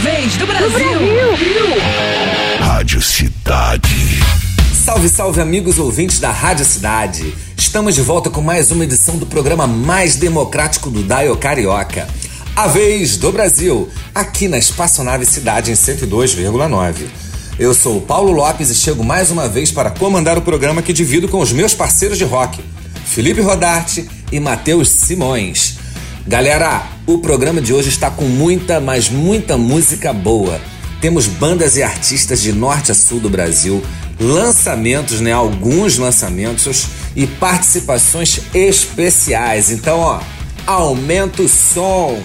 vez do Brasil. Brasil. Rádio Cidade. Salve, salve, amigos ouvintes da Rádio Cidade. Estamos de volta com mais uma edição do programa mais democrático do Daio Carioca. A vez do Brasil, aqui na Espaçonave Cidade em 102,9. Eu sou o Paulo Lopes e chego mais uma vez para comandar o programa que divido com os meus parceiros de rock, Felipe Rodarte e Matheus Simões. Galera, o programa de hoje está com muita, mas muita música boa. Temos bandas e artistas de norte a sul do Brasil, lançamentos, né? Alguns lançamentos e participações especiais. Então, ó, aumenta o som.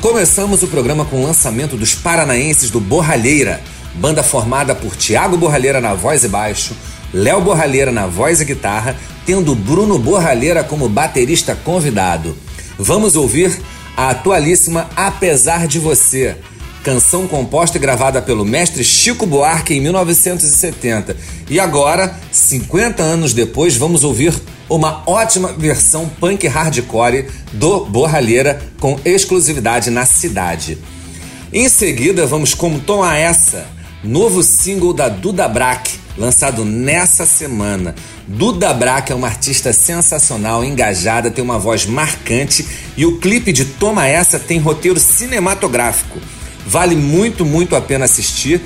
Começamos o programa com o lançamento dos paranaenses do Borralheira, banda formada por Tiago Borralheira na voz e baixo, Léo Borralheira na voz e guitarra, tendo Bruno Borralheira como baterista convidado. Vamos ouvir a atualíssima Apesar de Você, canção composta e gravada pelo mestre Chico Buarque em 1970. E agora, 50 anos depois, vamos ouvir uma ótima versão punk hardcore do Borralheira com exclusividade na cidade. Em seguida, vamos com Toma Essa, novo single da Duda Brack, lançado nessa semana. Duda Brack é uma artista sensacional, engajada, tem uma voz marcante e o clipe de Toma Essa tem roteiro cinematográfico. Vale muito, muito a pena assistir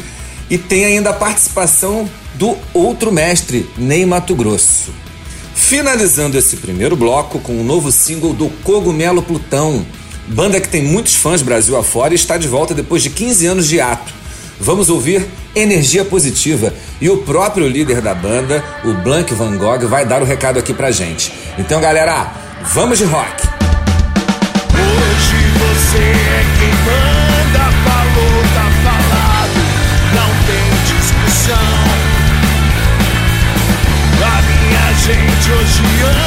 e tem ainda a participação do outro mestre, Ney Mato Grosso. Finalizando esse primeiro bloco com o um novo single do Cogumelo Plutão, banda que tem muitos fãs Brasil afora e está de volta depois de 15 anos de ato. Vamos ouvir Energia Positiva e o próprio líder da banda, o Blank Van Gogh, vai dar o recado aqui pra gente. Então, galera, vamos de rock! Hoje você é quem manda, falou, tá falado, não tem discussão. A minha gente hoje anda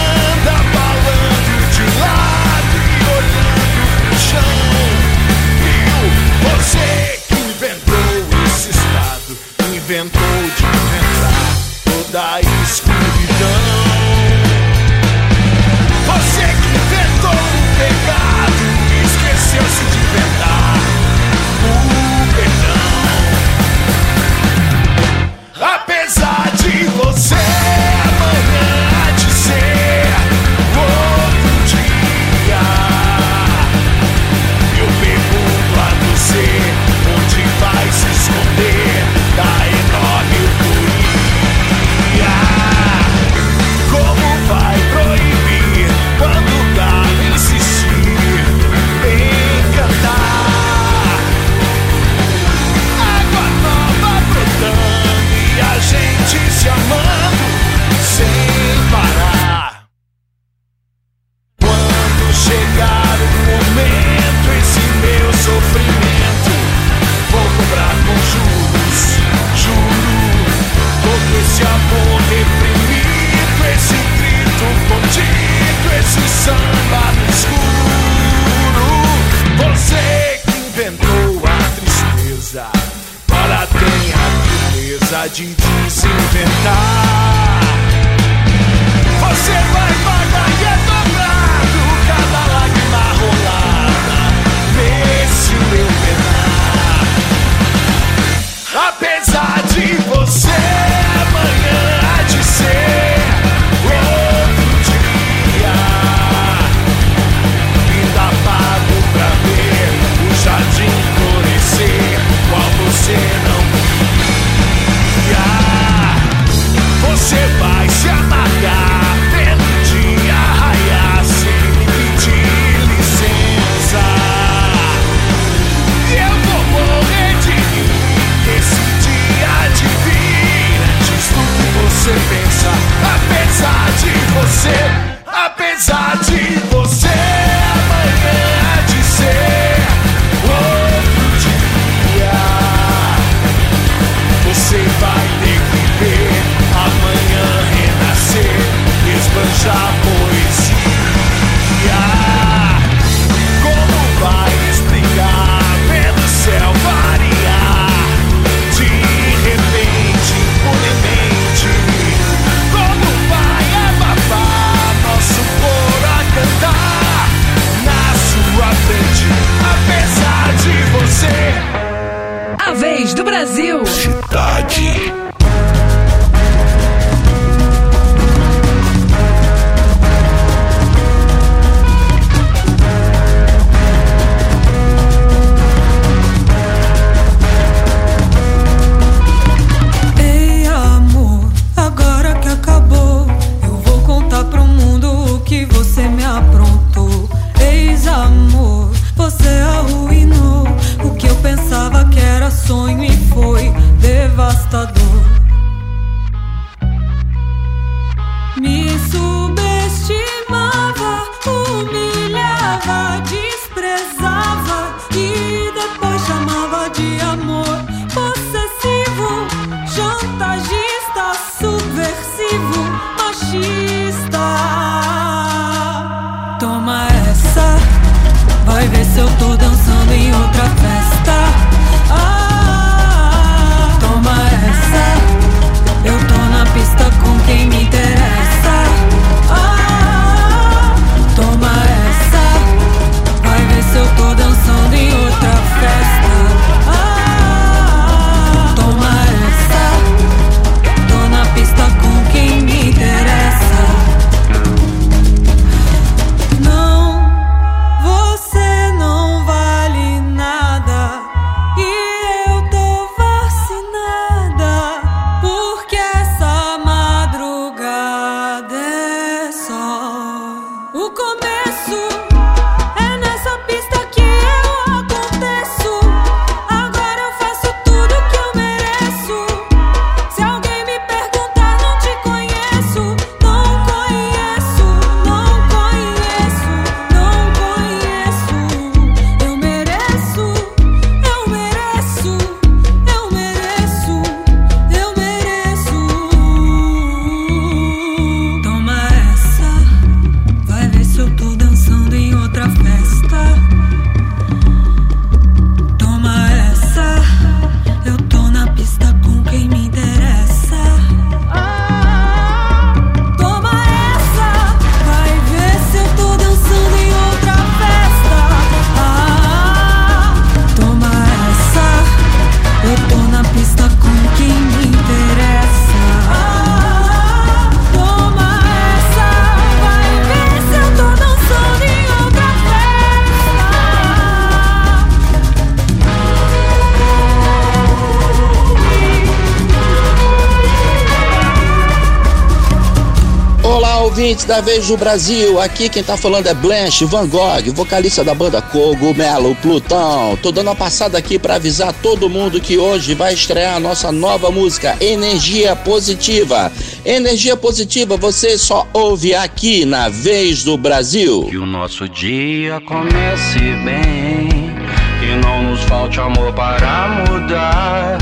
da Vez do Brasil. Aqui quem tá falando é Blanche Van Gogh, vocalista da banda Cogumelo Plutão. Tô dando uma passada aqui para avisar todo mundo que hoje vai estrear a nossa nova música Energia Positiva. Energia Positiva você só ouve aqui na Vez do Brasil. Que o nosso dia comece bem, que não nos falte amor para mudar,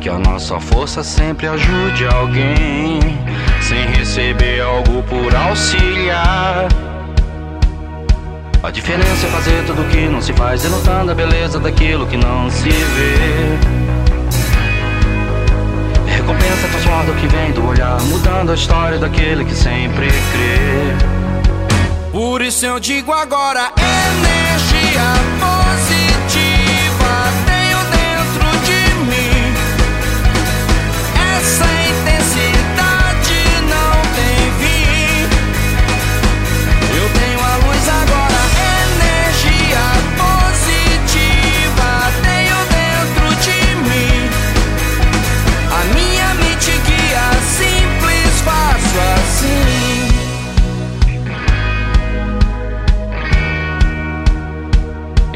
que a nossa força sempre ajude alguém, sem receber algo por auxiliar. A diferença é fazer tudo que não se faz, denotando a beleza daquilo que não se vê. Recompensa transforma o que vem do olhar, mudando a história daquele que sempre crê. Por isso eu digo agora: energia positiva tenho dentro de mim. Essa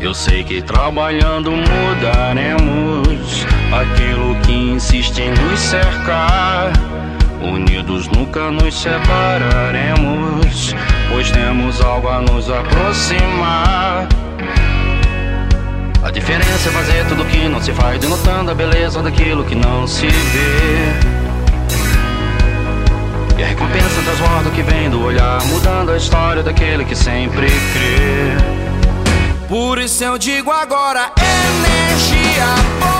Eu sei que trabalhando mudaremos aquilo que insiste em nos cercar. Unidos nunca nos separaremos, pois temos algo a nos aproximar. A diferença é fazer tudo que não se faz, denotando a beleza daquilo que não se vê. E a recompensa transborda que vem do olhar, mudando a história daquele que sempre crê. Por isso eu digo agora: energia positiva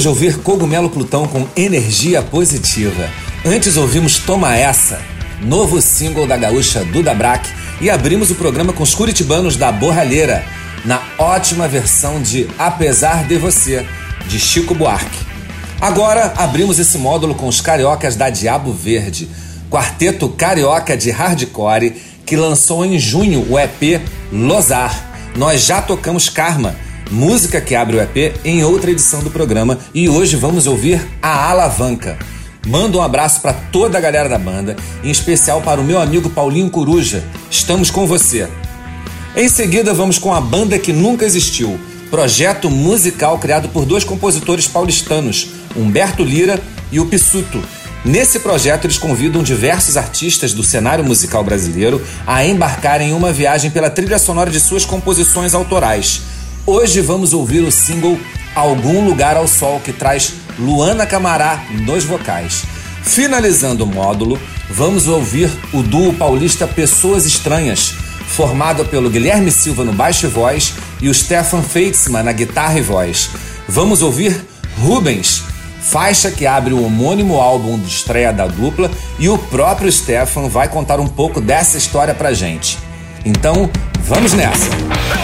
De ouvir Cogumelo Plutão com energia positiva. Antes ouvimos Toma Essa, novo single da gaúcha Duda Brack, e abrimos o programa com os curitibanos da Borralheira, na ótima versão de Apesar de Você, de Chico Buarque. Agora abrimos esse módulo com os cariocas da Diabo Verde, quarteto carioca de hardcore que lançou em junho o EP Lozar. Nós já tocamos Karma, música que abre o EP em outra edição do programa e hoje vamos ouvir a Alavanca. Manda um abraço para toda a galera da banda, em especial para o meu amigo Paulinho Coruja. Estamos com você. Em seguida, vamos com a banda que nunca existiu, projeto musical criado por dois compositores paulistanos, Humberto Lira e o Pissuto. Nesse projeto, eles convidam diversos artistas do cenário musical brasileiro a embarcarem em uma viagem pela trilha sonora de suas composições autorais. Hoje vamos ouvir o single Algum Lugar ao Sol, que traz Luana Camará nos vocais. Finalizando o módulo, vamos ouvir o duo paulista Pessoas Estranhas, formado pelo Guilherme Silva no baixo e voz e o Stefan Feitzmann na guitarra e voz. Vamos ouvir Rubens, faixa que abre o homônimo álbum de estreia da dupla e o próprio Stefan vai contar um pouco dessa história pra gente. Então, vamos nessa!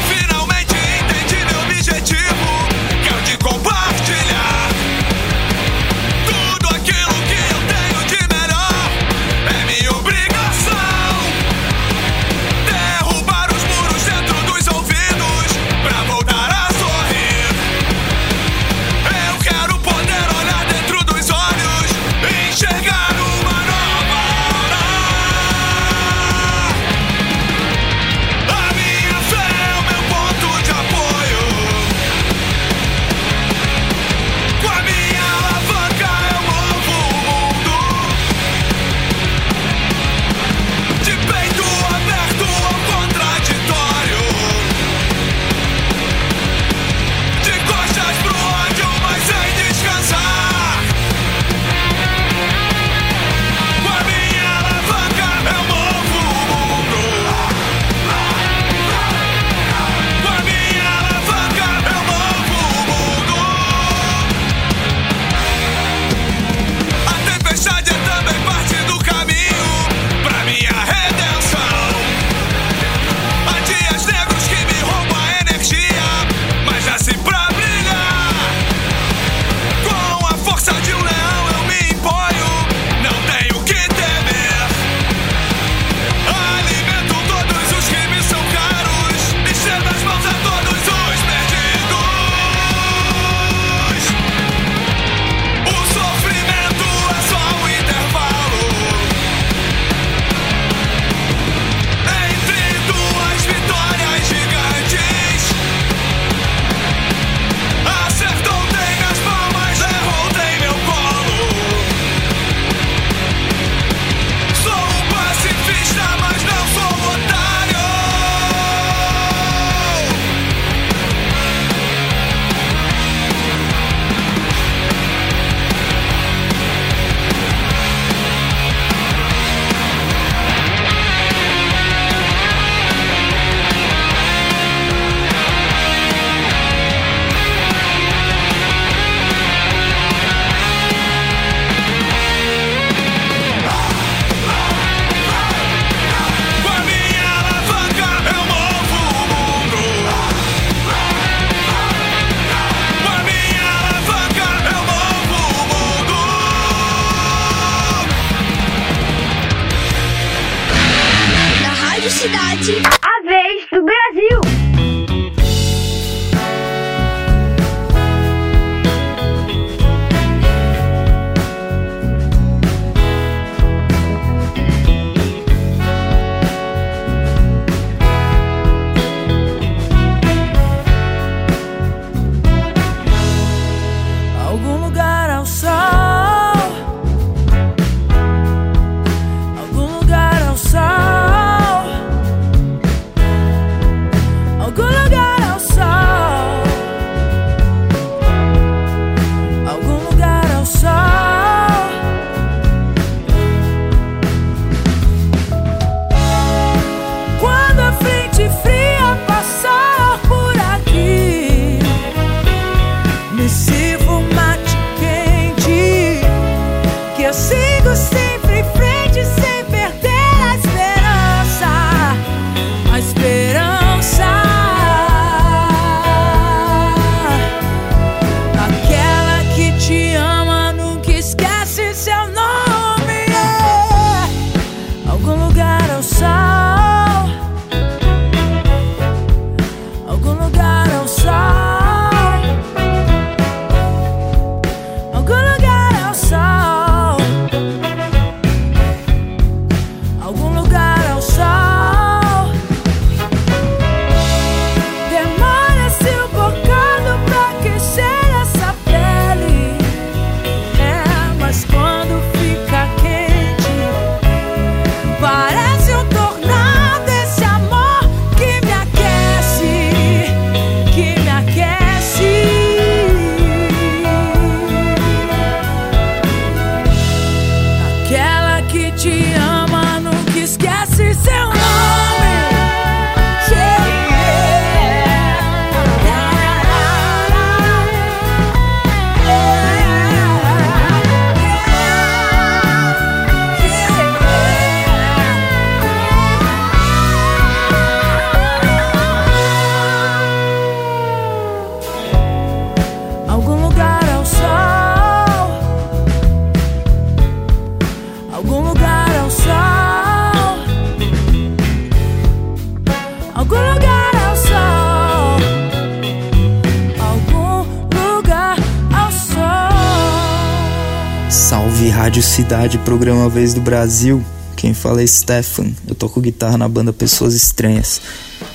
Cidade, programa Vez do Brasil. Quem fala é Stefan, eu toco guitarra na banda Pessoas Estranhas.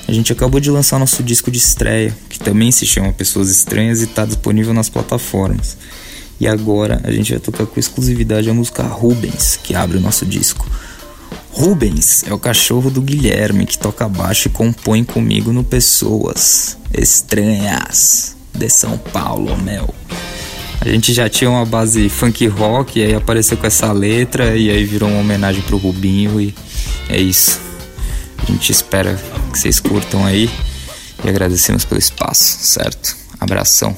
A gente acabou de lançar nosso disco de estreia, que também se chama Pessoas Estranhas e está disponível nas plataformas. E agora a gente vai tocar com exclusividade a música Rubens, que abre o nosso disco. Rubens é o cachorro do Guilherme que toca baixo e compõe comigo no Pessoas Estranhas de São Paulo, meu. A gente já tinha uma base funk rock, e aí apareceu com essa letra, e aí virou uma homenagem pro Rubinho, e é isso. A gente espera que vocês curtam aí e agradecemos pelo espaço, certo? Abração.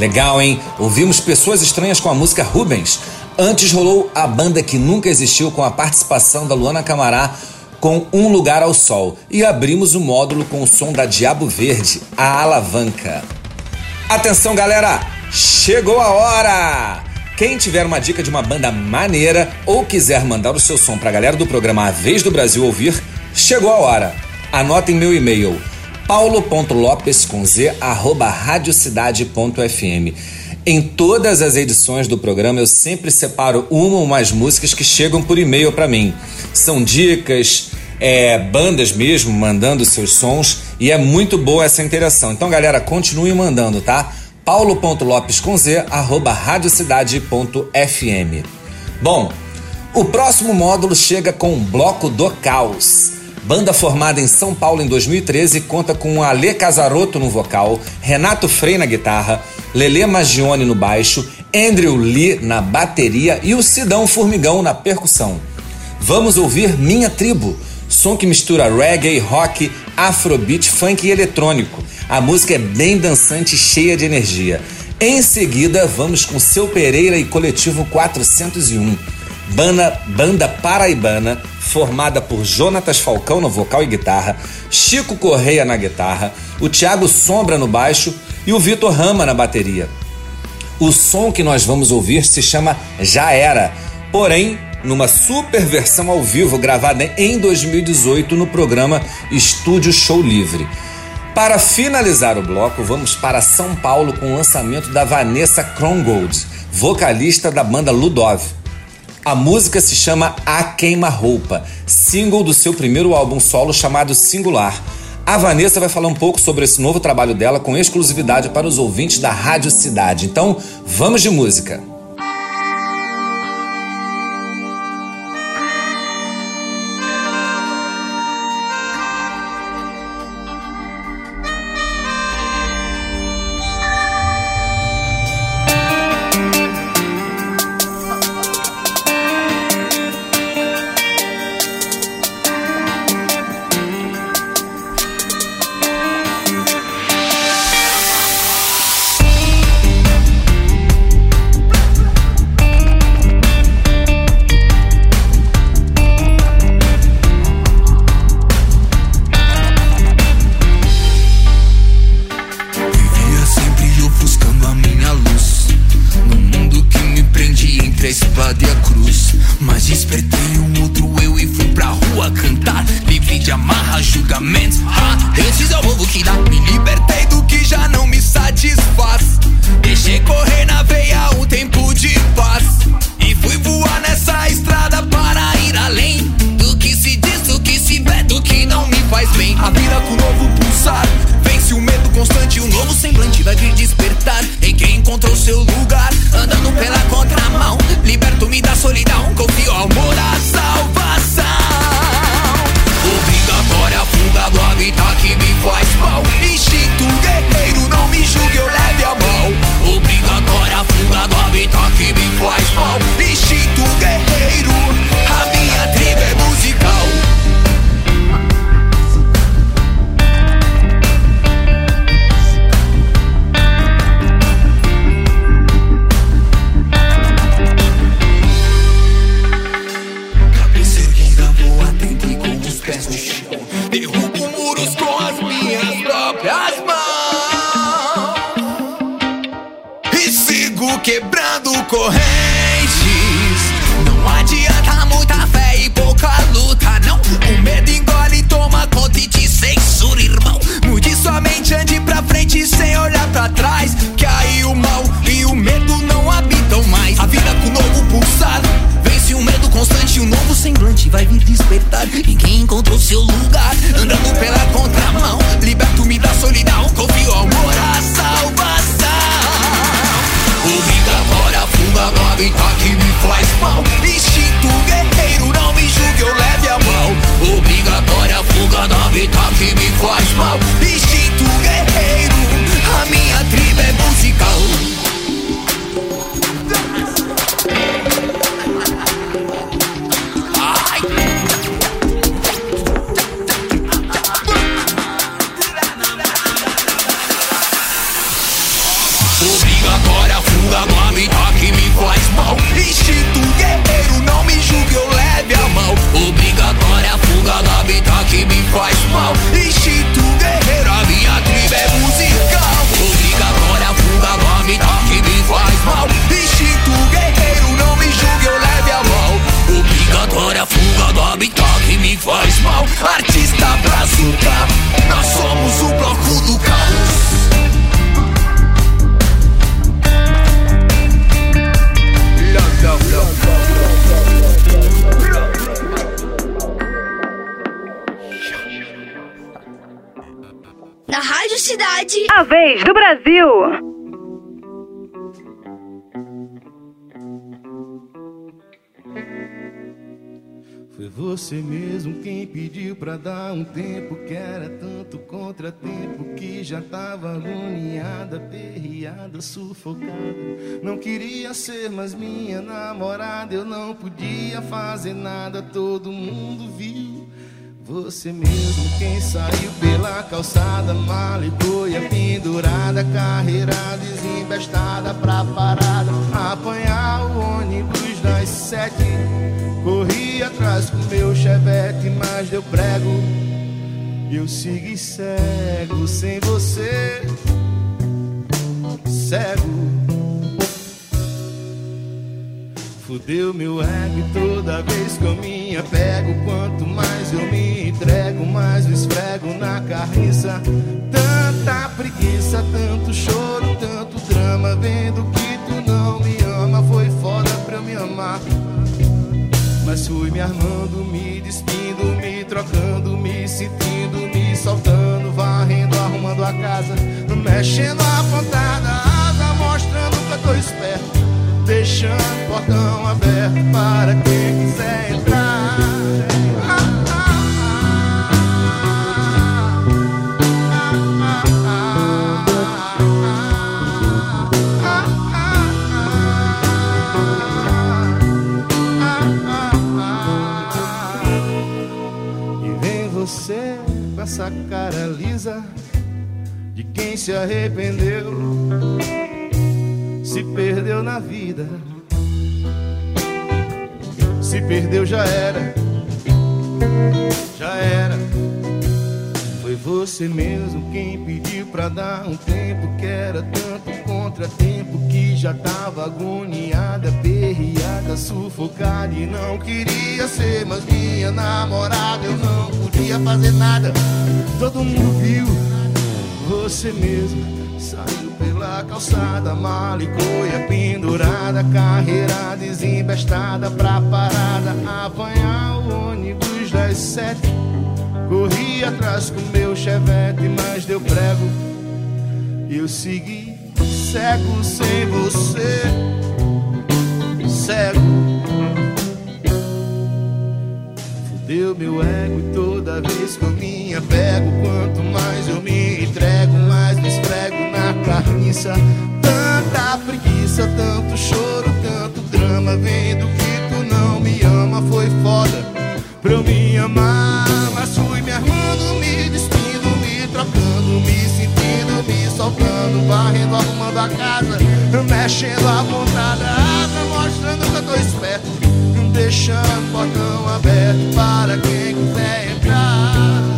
Legal, hein? Ouvimos pessoas estranhas com a música Rubens. Antes rolou a banda que nunca existiu com a participação da Luana Camará com Um Lugar ao Sol e abrimos o módulo com o som da Diabo Verde, a alavanca. Atenção, galera! Chegou a hora! Quem tiver uma dica de uma banda maneira ou quiser mandar o seu som pra galera do programa A Vez do Brasil ouvir, chegou a hora. Anotem meu e-mail paulo.lopes com z arroba radiocidade.fm. Em todas as edições do programa eu sempre separo uma ou mais músicas que chegam por e-mail para mim. São dicas, é, bandas mesmo mandando seus sons e é muito boa essa interação. Então, galera, continue mandando, tá? paulo.lopes com z arroba radiocidade.fm. Bom, o próximo módulo chega com o Bloco do Caos. Banda formada em São Paulo em 2013 conta com Ale Casarotto no vocal, Renato Frei na guitarra, Lele Magione no baixo, Andrew Lee na bateria e o Sidão Formigão na percussão. Vamos ouvir Minha Tribo, som que mistura reggae, rock, afrobeat, funk e eletrônico. A música é bem dançante e cheia de energia. Em seguida, vamos com Seu Pereira e Coletivo 401 banda, banda paraibana formada por Jonatas Falcão no vocal e guitarra, Chico Correia na guitarra, o Thiago Sombra no baixo e o Vitor Rama na bateria. O som que nós vamos ouvir se chama Já Era, porém numa super versão ao vivo gravada em 2018 no programa Estúdio Show Livre. Para finalizar o bloco, vamos para São Paulo com o lançamento da Vanessa Krongold, vocalista da banda Ludov. A música se chama A Queima-Roupa, single do seu primeiro álbum solo chamado Singular. A Vanessa vai falar um pouco sobre esse novo trabalho dela com exclusividade para os ouvintes da Rádio Cidade. Então, vamos de música. Pra dar um tempo que era tanto contratempo que já tava agoniada, perreada, sufocada. Não queria ser mais minha namorada, eu não podia fazer nada, todo mundo viu. Você mesmo quem saiu pela calçada, mala boia pendurada, carreira desembestada pra parada, chevette, mas deu prego. Eu segui cego sem você, cego. Fudeu meu ego toda vez que eu me apego. Quanto mais eu me entrego, mais eu esfrego na carniça. Tanta preguiça, tanto choro, tanto drama. Vendo que tu não me ama, foi foda pra eu me amar Mas fui me armando, me despindo, me trocando Me sentindo, me soltando, varrendo, arrumando a casa Mexendo a pontada, asa, mostrando que eu tô esperto deixando o portão aberto para quem quiser entrar. Essa cara lisa de quem se arrependeu se perdeu na vida. Se perdeu já era, já era. Foi você mesmo quem pediu pra dar um tempo que era tanto contratempo que já tava agoniada, perreada, sufocada e não queria ser mais minha namorada. Eu não podia fazer nada, todo mundo viu. Você mesmo Saiu pela calçada, mala e coia pendurada, carreira desembestada pra parada, apanhar o ônibus das sete. Corri atrás com meu chevette, mas deu prego. Eu segui cego sem você, cego. Fudeu meu ego e toda vez que eu me apego, quanto mais eu me entrego, mais me esfrego na carniça. Tanta preguiça, tanto choro, tanto drama, vendo que tu não me ama, foi foda pra eu me amar. Mas fui me armando, me trocando, me sentindo, me soltando, varrendo, arrumando a casa, mexendo a pontada, asa, mostrando que eu tô esperto, deixando o portão aberto para quem quiser entrar.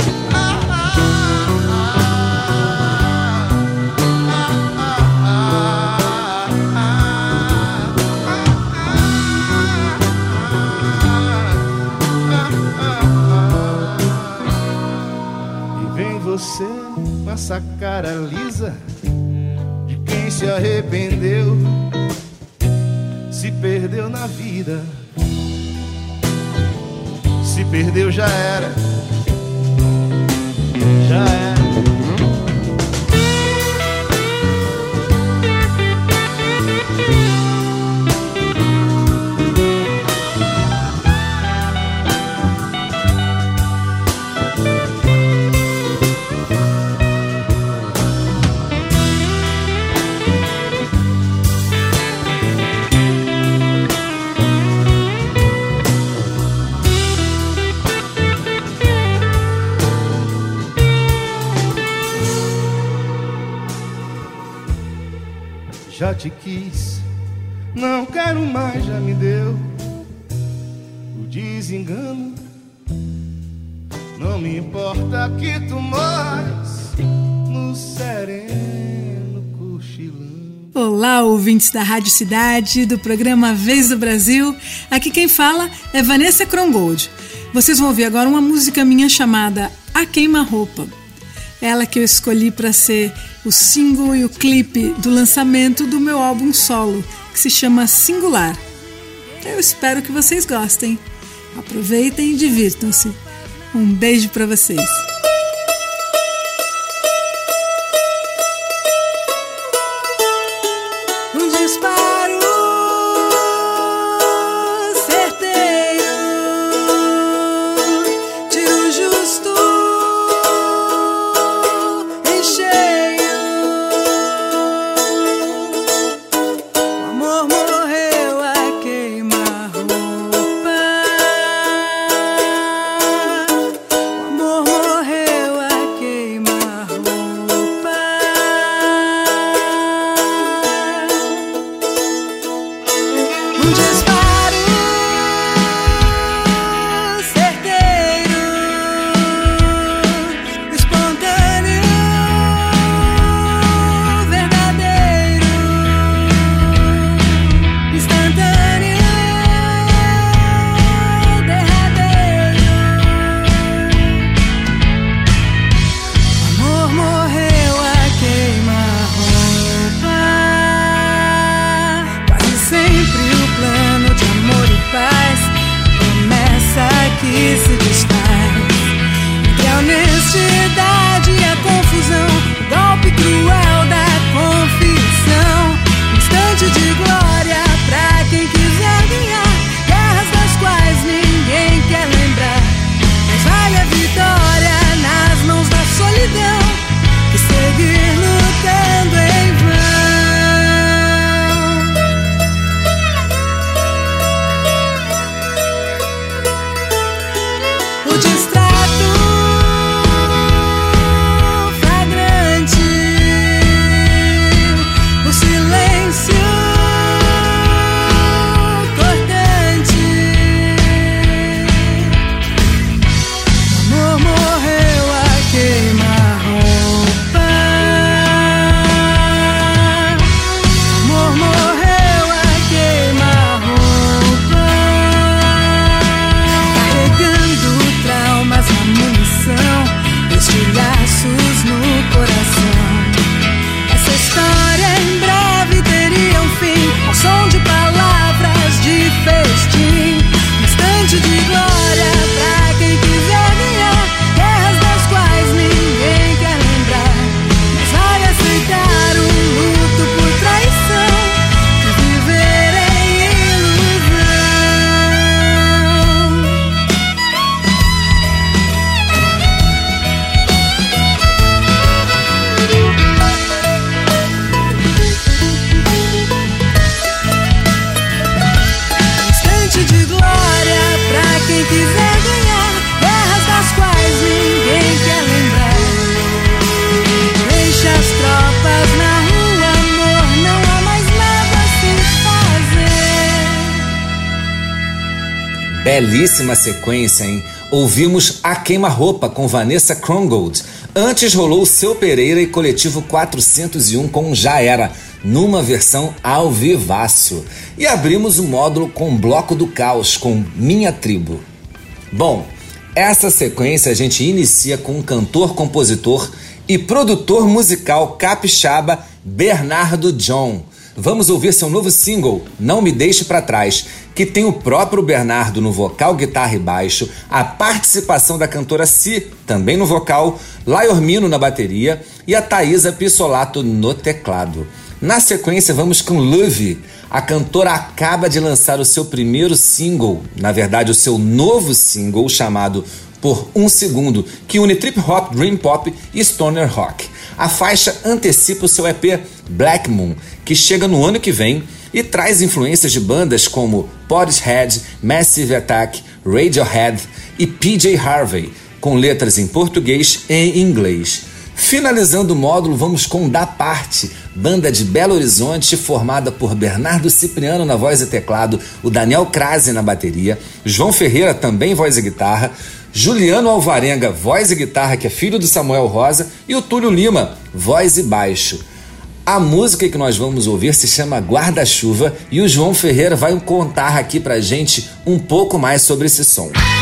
Essa cara lisa de quem se arrependeu, se perdeu na vida. Se perdeu já era, já era. Não quero mais, já me deu o desengano. Não me importa que tu mores no sereno cochilando. Olá, ouvintes da Rádio Cidade, do programa Vez do Brasil. Aqui quem fala é Vanessa Krongold. Vocês vão ouvir agora uma música minha chamada A Queima-Roupa. Ela que eu escolhi para ser o single e o clipe do lançamento do meu álbum solo, que se chama Singular. Eu espero que vocês gostem. Aproveitem e divirtam-se. Um beijo para vocês. Belíssima sequência, hein? Ouvimos A Queima-Roupa com Vanessa Krongold. Antes rolou Seu Pereira e Coletivo 401 com Já Era, numa versão ao vivaço. E abrimos o módulo com Bloco do Caos com Minha Tribo. Bom, essa sequência a gente inicia com o cantor, compositor e produtor musical capixaba Bernardo John. Vamos ouvir seu novo single, Não Me Deixe Para Trás, que tem o próprio Bernardo no vocal, guitarra e baixo, a participação da cantora Si, também no vocal, Laiormino na bateria e a Thaisa Pissolato no teclado. Na sequência, vamos com Love. A cantora acaba de lançar o seu primeiro single, na verdade, o seu novo single chamado Por Um Segundo, que une trip hop, dream pop e stoner rock. A faixa antecipa o seu EP Black Moon, que chega no ano que vem e traz influências de bandas como Portishead, Massive Attack, Radiohead e PJ Harvey, com letras em português e inglês. Finalizando o módulo, vamos com Da Parte, banda de Belo Horizonte formada por Bernardo Cipriano na voz e teclado, o Daniel Crase na bateria, João Ferreira também voz e guitarra, Juliano Alvarenga, voz e guitarra, que é filho do Samuel Rosa, e o Túlio Lima, voz e baixo. A música que nós vamos ouvir se chama Guarda-Chuva e o João Ferreira vai contar aqui pra gente um pouco mais sobre esse som. Agora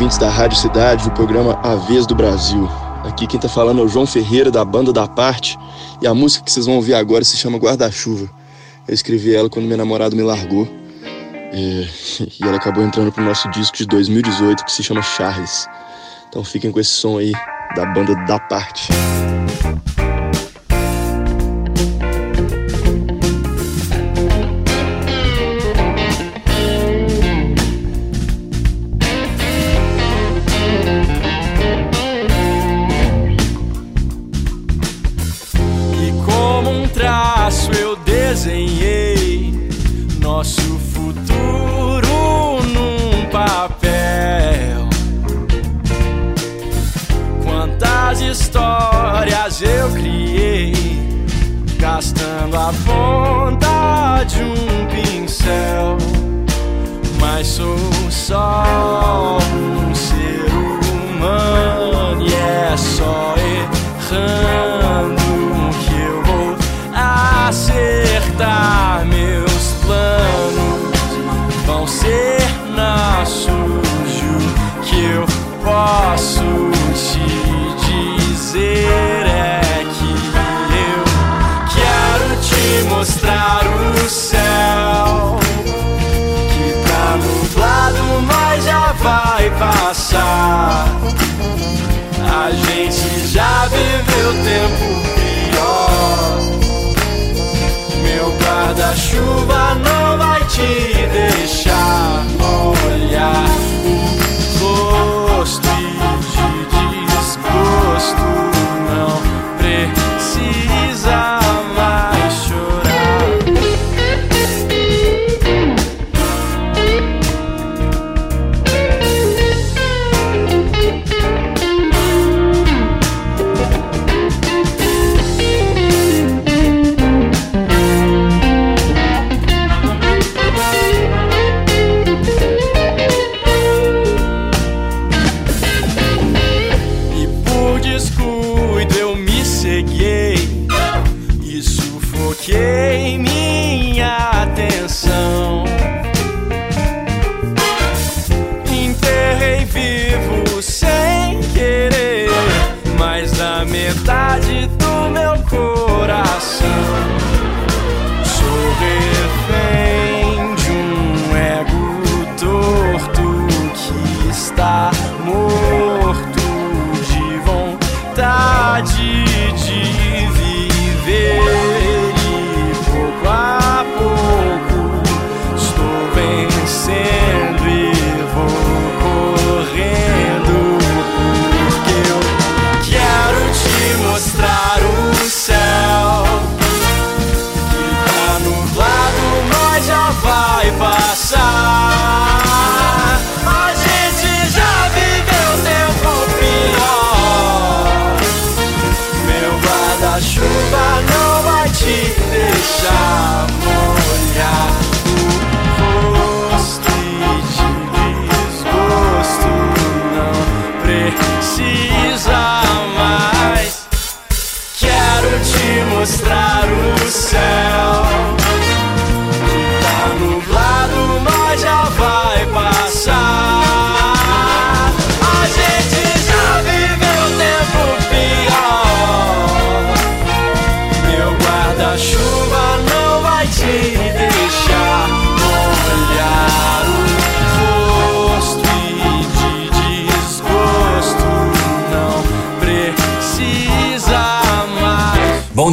ouvintes da Rádio Cidade, do programa A Vez do Brasil. Aqui quem tá falando é o João Ferreira, da banda da Parte, e a música que vocês vão ouvir agora se chama Guarda-Chuva. Eu escrevi ela quando meu namorado me largou, é, e ela acabou entrando pro nosso disco de 2018, que se chama Charles. Então fiquem com esse som aí, da banda da Parte.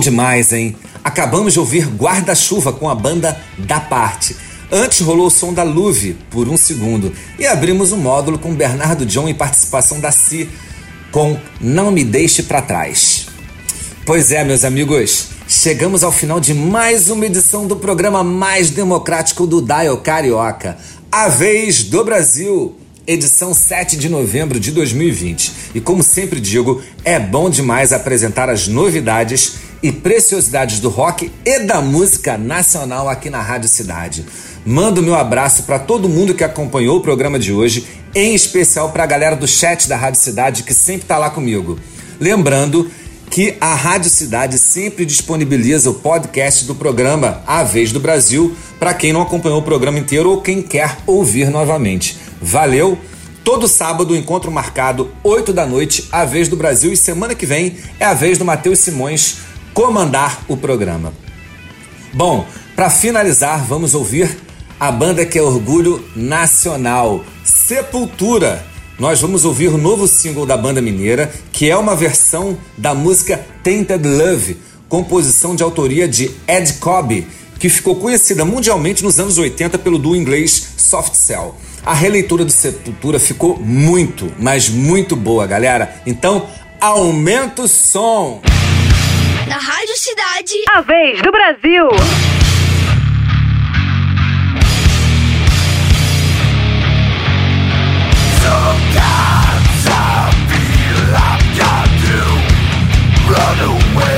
Demais, hein? Acabamos de ouvir Guarda-Chuva com a banda Da Parte. Antes rolou o som da Luve por um segundo e abrimos o módulo com Bernardo John e participação da Si com Não Me Deixe Pra Trás. Pois é, meus amigos, chegamos ao final de mais uma edição do programa mais democrático do Dial Carioca, A Vez do Brasil, edição 7 de novembro de 2020. E como sempre digo, é bom demais apresentar as novidades e preciosidades do rock e da música nacional aqui na Rádio Cidade. Mando meu abraço para todo mundo que acompanhou o programa de hoje, em especial para a galera do chat da Rádio Cidade que sempre está lá comigo. Lembrando que a Rádio Cidade sempre disponibiliza o podcast do programa A Vez do Brasil para quem não acompanhou o programa inteiro ou quem quer ouvir novamente. Valeu! Todo sábado, encontro marcado 8 da noite, A Vez do Brasil, e semana que vem é a vez do Matheus Simões comandar o programa. Bom, para finalizar, vamos ouvir a banda que é orgulho nacional, Sepultura. Nós vamos ouvir o novo single da banda mineira, que é uma versão da música Tainted Love, composição de autoria de Ed Cobb, que ficou conhecida mundialmente nos anos 80 pelo duo inglês Soft Cell. A releitura do Sepultura ficou muito, mas muito boa, galera. Então, aumenta o som! Na Rádio Cidade. A vez do Brasil. Sometimes I feel. Run away.